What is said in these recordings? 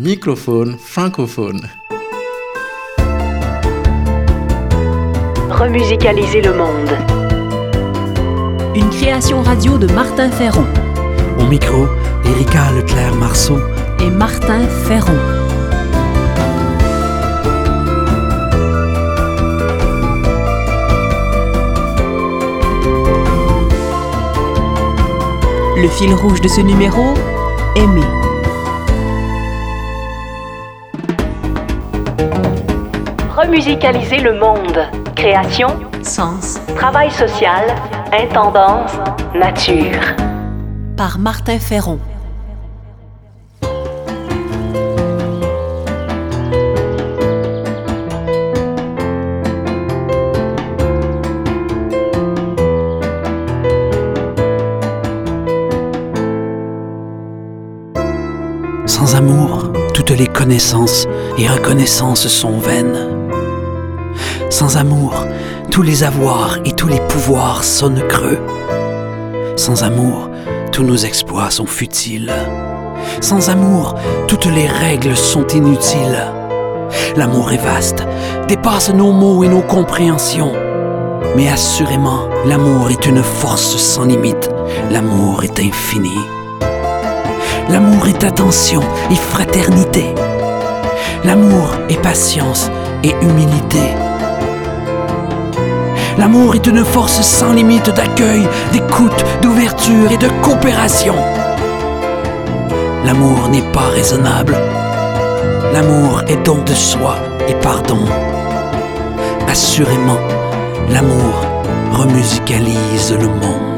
Microphone francophone. Remusicaliser le monde. Une création radio de Martin Ferron. Au micro, Erika Leclerc-Marceau et Martin Ferron. Le fil rouge de ce numéro, aimer. Remusicaliser le monde. Création, Sens. travail social, intendance, nature. Par Martin Ferron. Sans amour, toutes les connaissances et reconnaissances sont vaines. Sans amour, tous les avoirs et tous les pouvoirs sonnent creux. Sans amour, tous nos exploits sont futiles. Sans amour, toutes les règles sont inutiles. L'amour est vaste, dépasse nos mots et nos compréhensions. Mais assurément, l'amour est une force sans limite. L'amour est infini. L'amour est attention et fraternité. L'amour est patience et humilité. L'amour est une force sans limite d'accueil, d'écoute, d'ouverture et de coopération. L'amour n'est pas raisonnable. L'amour est don de soi et pardon. Assurément, l'amour remusicalise le monde.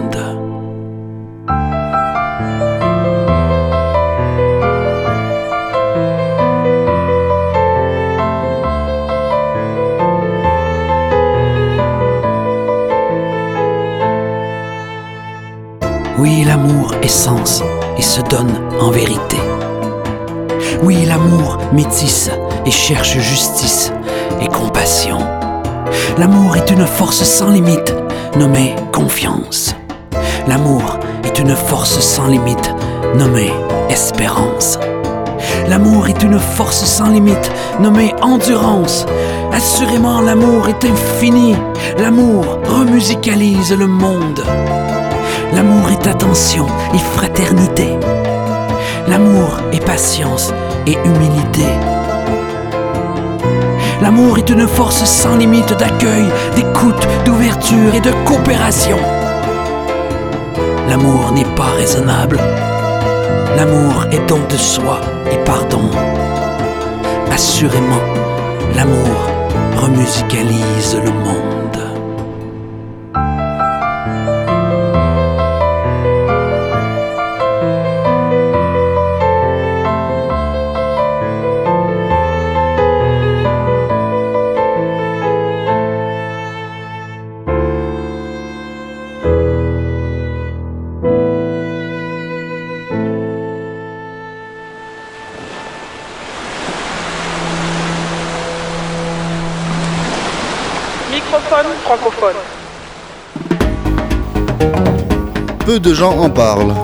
L'amour est sens et se donne en vérité. Oui, l'amour métisse et cherche justice et compassion. L'amour est une force sans limite nommée confiance. L'amour est une force sans limite nommée espérance. L'amour est une force sans limite nommée endurance. Assurément, l'amour est infini. L'amour remusicalise le monde. L'amour est attention et fraternité. L'amour est patience et humilité. L'amour est une force sans limite d'accueil, d'écoute, d'ouverture et de coopération. L'amour n'est pas raisonnable. L'amour est don de soi et pardon. Assurément, l'amour remusicalise le monde. Peu de gens en parlent.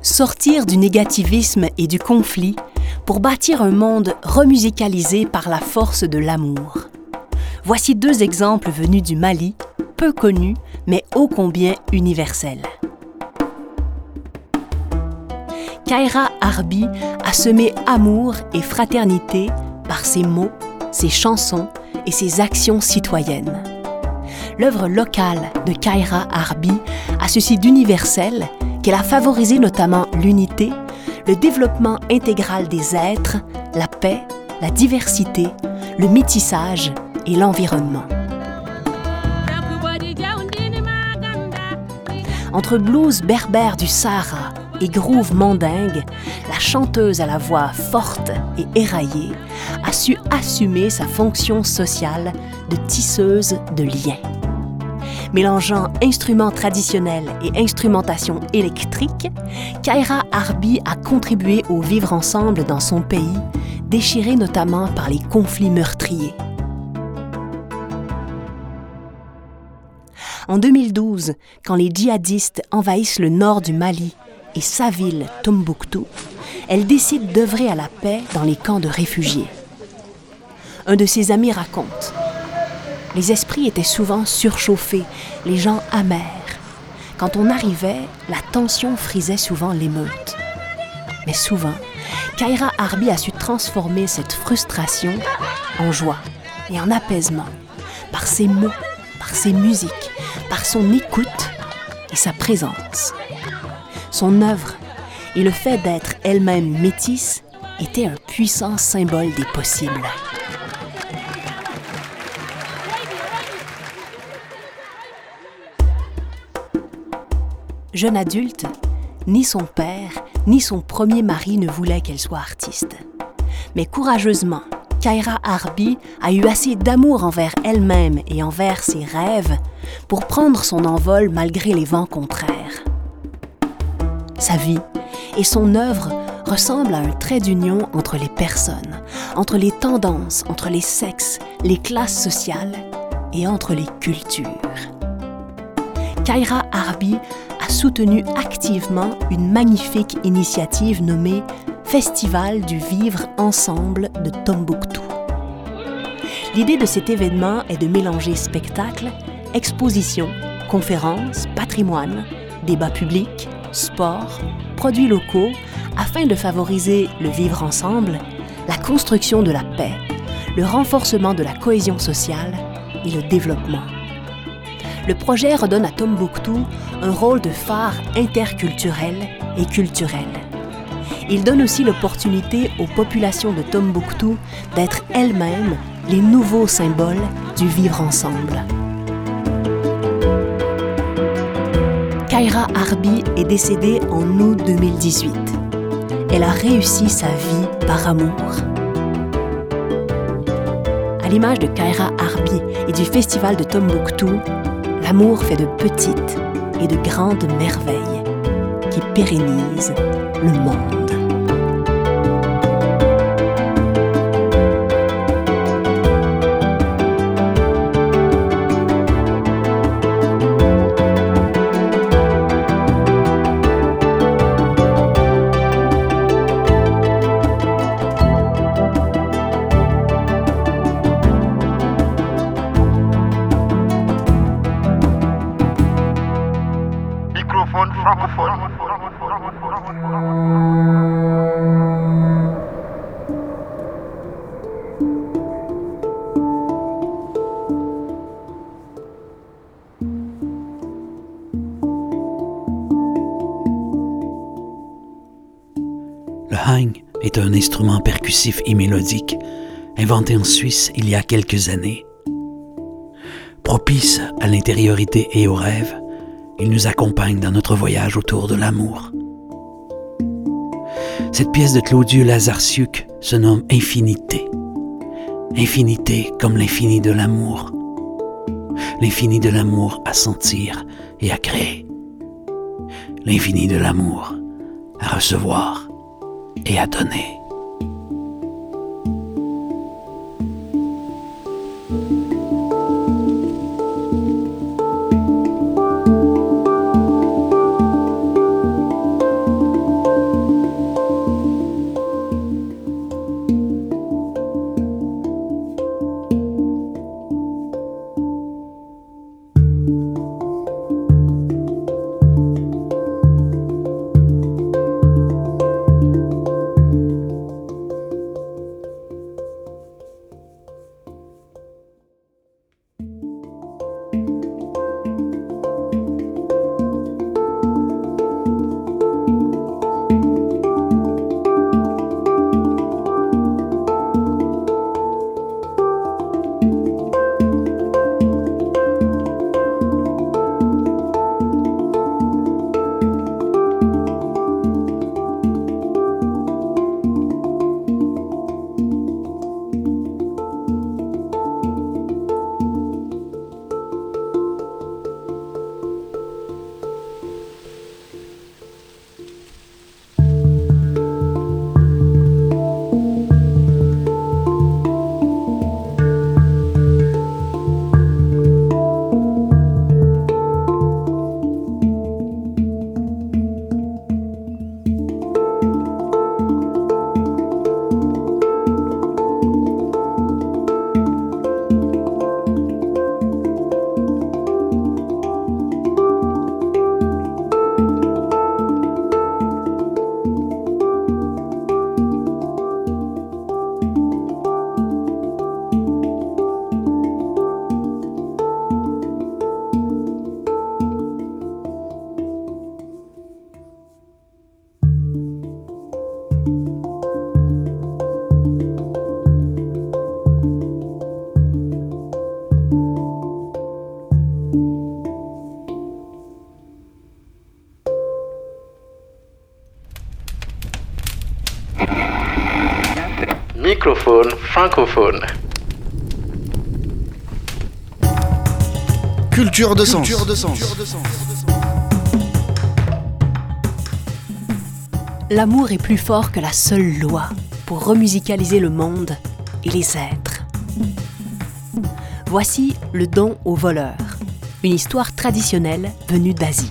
Sortir du négativisme et du conflit pour bâtir un monde remusicalisé par la force de l'amour. Voici deux exemples venus du Mali, peu connus, mais ô combien universels. Kaira Arbi a semé amour et fraternité par ses mots, ses chansons et ses actions citoyennes. L'œuvre locale de Kaira Arbi a ceci d'universel qu'elle a favorisé notamment l'unité, le développement intégral des êtres, la paix, la diversité, le métissage et l'environnement. Entre blues berbères du Sahara et groove mandingue, la chanteuse à la voix forte et éraillée a su assumer sa fonction sociale de tisseuse de liens. Mélangeant instruments traditionnels et instrumentation électrique, Kaira Arbi a contribué au vivre ensemble dans son pays, déchiré notamment par les conflits meurtriers. En 2012, quand les djihadistes envahissent le nord du Mali, et sa ville, Tombouctou, elle décide d'œuvrer à la paix dans les camps de réfugiés. Un de ses amis raconte Les esprits étaient souvent surchauffés, les gens amers. Quand on arrivait, la tension frisait souvent l'émeute. Mais souvent, Kaira Arbi a su transformer cette frustration en joie et en apaisement par ses mots, par ses musiques, par son écoute et sa présence. Son œuvre et le fait d'être elle-même métisse était un puissant symbole des possibles. Jeune adulte, ni son père, ni son premier mari ne voulaient qu'elle soit artiste. Mais courageusement, Kaira Arbi a eu assez d'amour envers elle-même et envers ses rêves pour prendre son envol malgré les vents contraires. Sa vie et son œuvre ressemblent à un trait d'union entre les personnes, entre les tendances, entre les sexes, les classes sociales et entre les cultures. Kaira Arbi a soutenu activement une magnifique initiative nommée Festival du Vivre Ensemble de Tombouctou. L'idée de cet événement est de mélanger spectacles, expositions, conférences, patrimoine, débats publics, sport, produits locaux, afin de favoriser le vivre ensemble, la construction de la paix, le renforcement de la cohésion sociale et le développement. Le projet redonne à Tombouctou un rôle de phare interculturel et culturel. Il donne aussi l'opportunité aux populations de Tombouctou d'être elles-mêmes les nouveaux symboles du vivre ensemble. Kaira Arbi est décédée en août 2018. Elle a réussi sa vie par amour. À l'image de Kaira Arbi et du festival de Tombouctou, l'amour fait de petites et de grandes merveilles qui pérennisent le monde. Est un instrument percussif et mélodique inventé en Suisse il y a quelques années. Propice à l'intériorité et au rêve, il nous accompagne dans notre voyage autour de l'amour. Cette pièce de Claudieu Lazarciuc se nomme Infinité. Infinité comme l'infini de l'amour. L'infini de l'amour à sentir et à créer. L'infini de l'amour à recevoir et à donner. Microphone francophone. Culture de sens. L'amour est plus fort que la seule loi pour remusicaliser le monde et les êtres. Voici le don au voleur, une histoire traditionnelle venue d'Asie.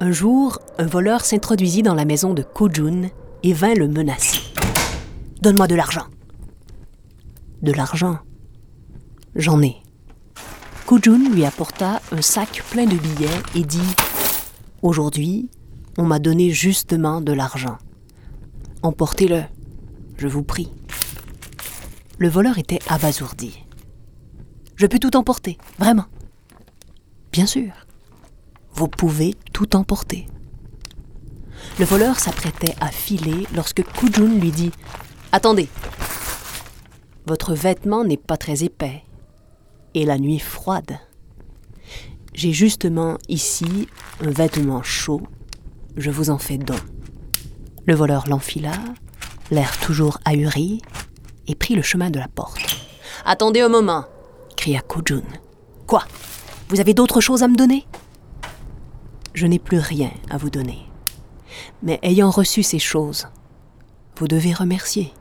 Un jour, un voleur s'introduisit dans la maison de Kojun et vint le menacer. Donne-moi de l'argent. De l'argent? J'en ai. Kojun lui apporta un sac plein de billets et dit Aujourd'hui, on m'a donné justement de l'argent. Emportez-le, je vous prie. Le voleur était abasourdi. Je peux tout emporter, vraiment. Bien sûr. Vous pouvez tout. Le voleur s'apprêtait à filer lorsque Kujun lui dit Attendez, votre vêtement n'est pas très épais et la nuit froide. J'ai justement ici un vêtement chaud, je vous en fais don. Le voleur l'enfila, l'air toujours ahuri, et prit le chemin de la porte. Attendez un moment, cria Kojun. Quoi? Vous avez d'autres choses à me donner? Je n'ai plus rien à vous donner. Mais ayant reçu ces choses, vous devez remercier.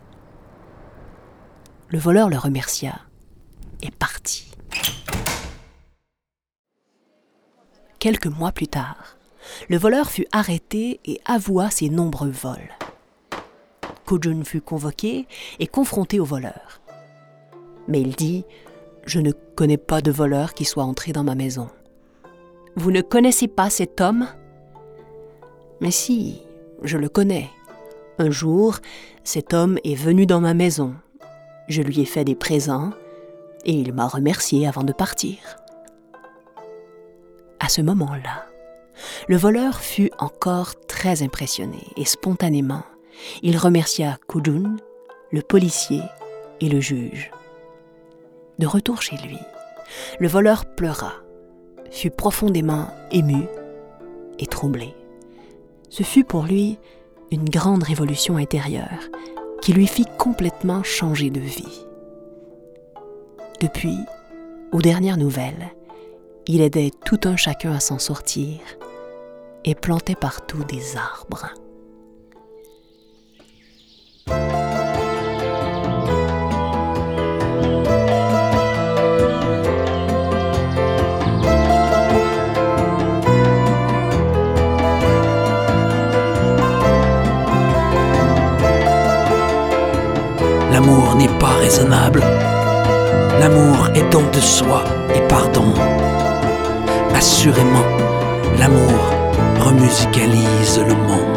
Le voleur le remercia et partit. Quelques mois plus tard, le voleur fut arrêté et avoua ses nombreux vols. Kojun fut convoqué et confronté au voleur. Mais il dit Je ne connais pas de voleur qui soit entré dans ma maison. Vous ne connaissez pas cet homme? Mais si, je le connais. Un jour, cet homme est venu dans ma maison. Je lui ai fait des présents et il m'a remercié avant de partir. À ce moment-là, le voleur fut encore très impressionné et spontanément, il remercia Kudun, le policier et le juge. De retour chez lui, le voleur pleura, fut profondément ému et troublé. Ce fut pour lui une grande révolution intérieure qui lui fit complètement changer de vie. Depuis, aux dernières nouvelles, il aidait tout un chacun à s'en sortir et plantait partout des arbres. L'amour est don de soi et pardon. Assurément, l'amour remusicalise le monde.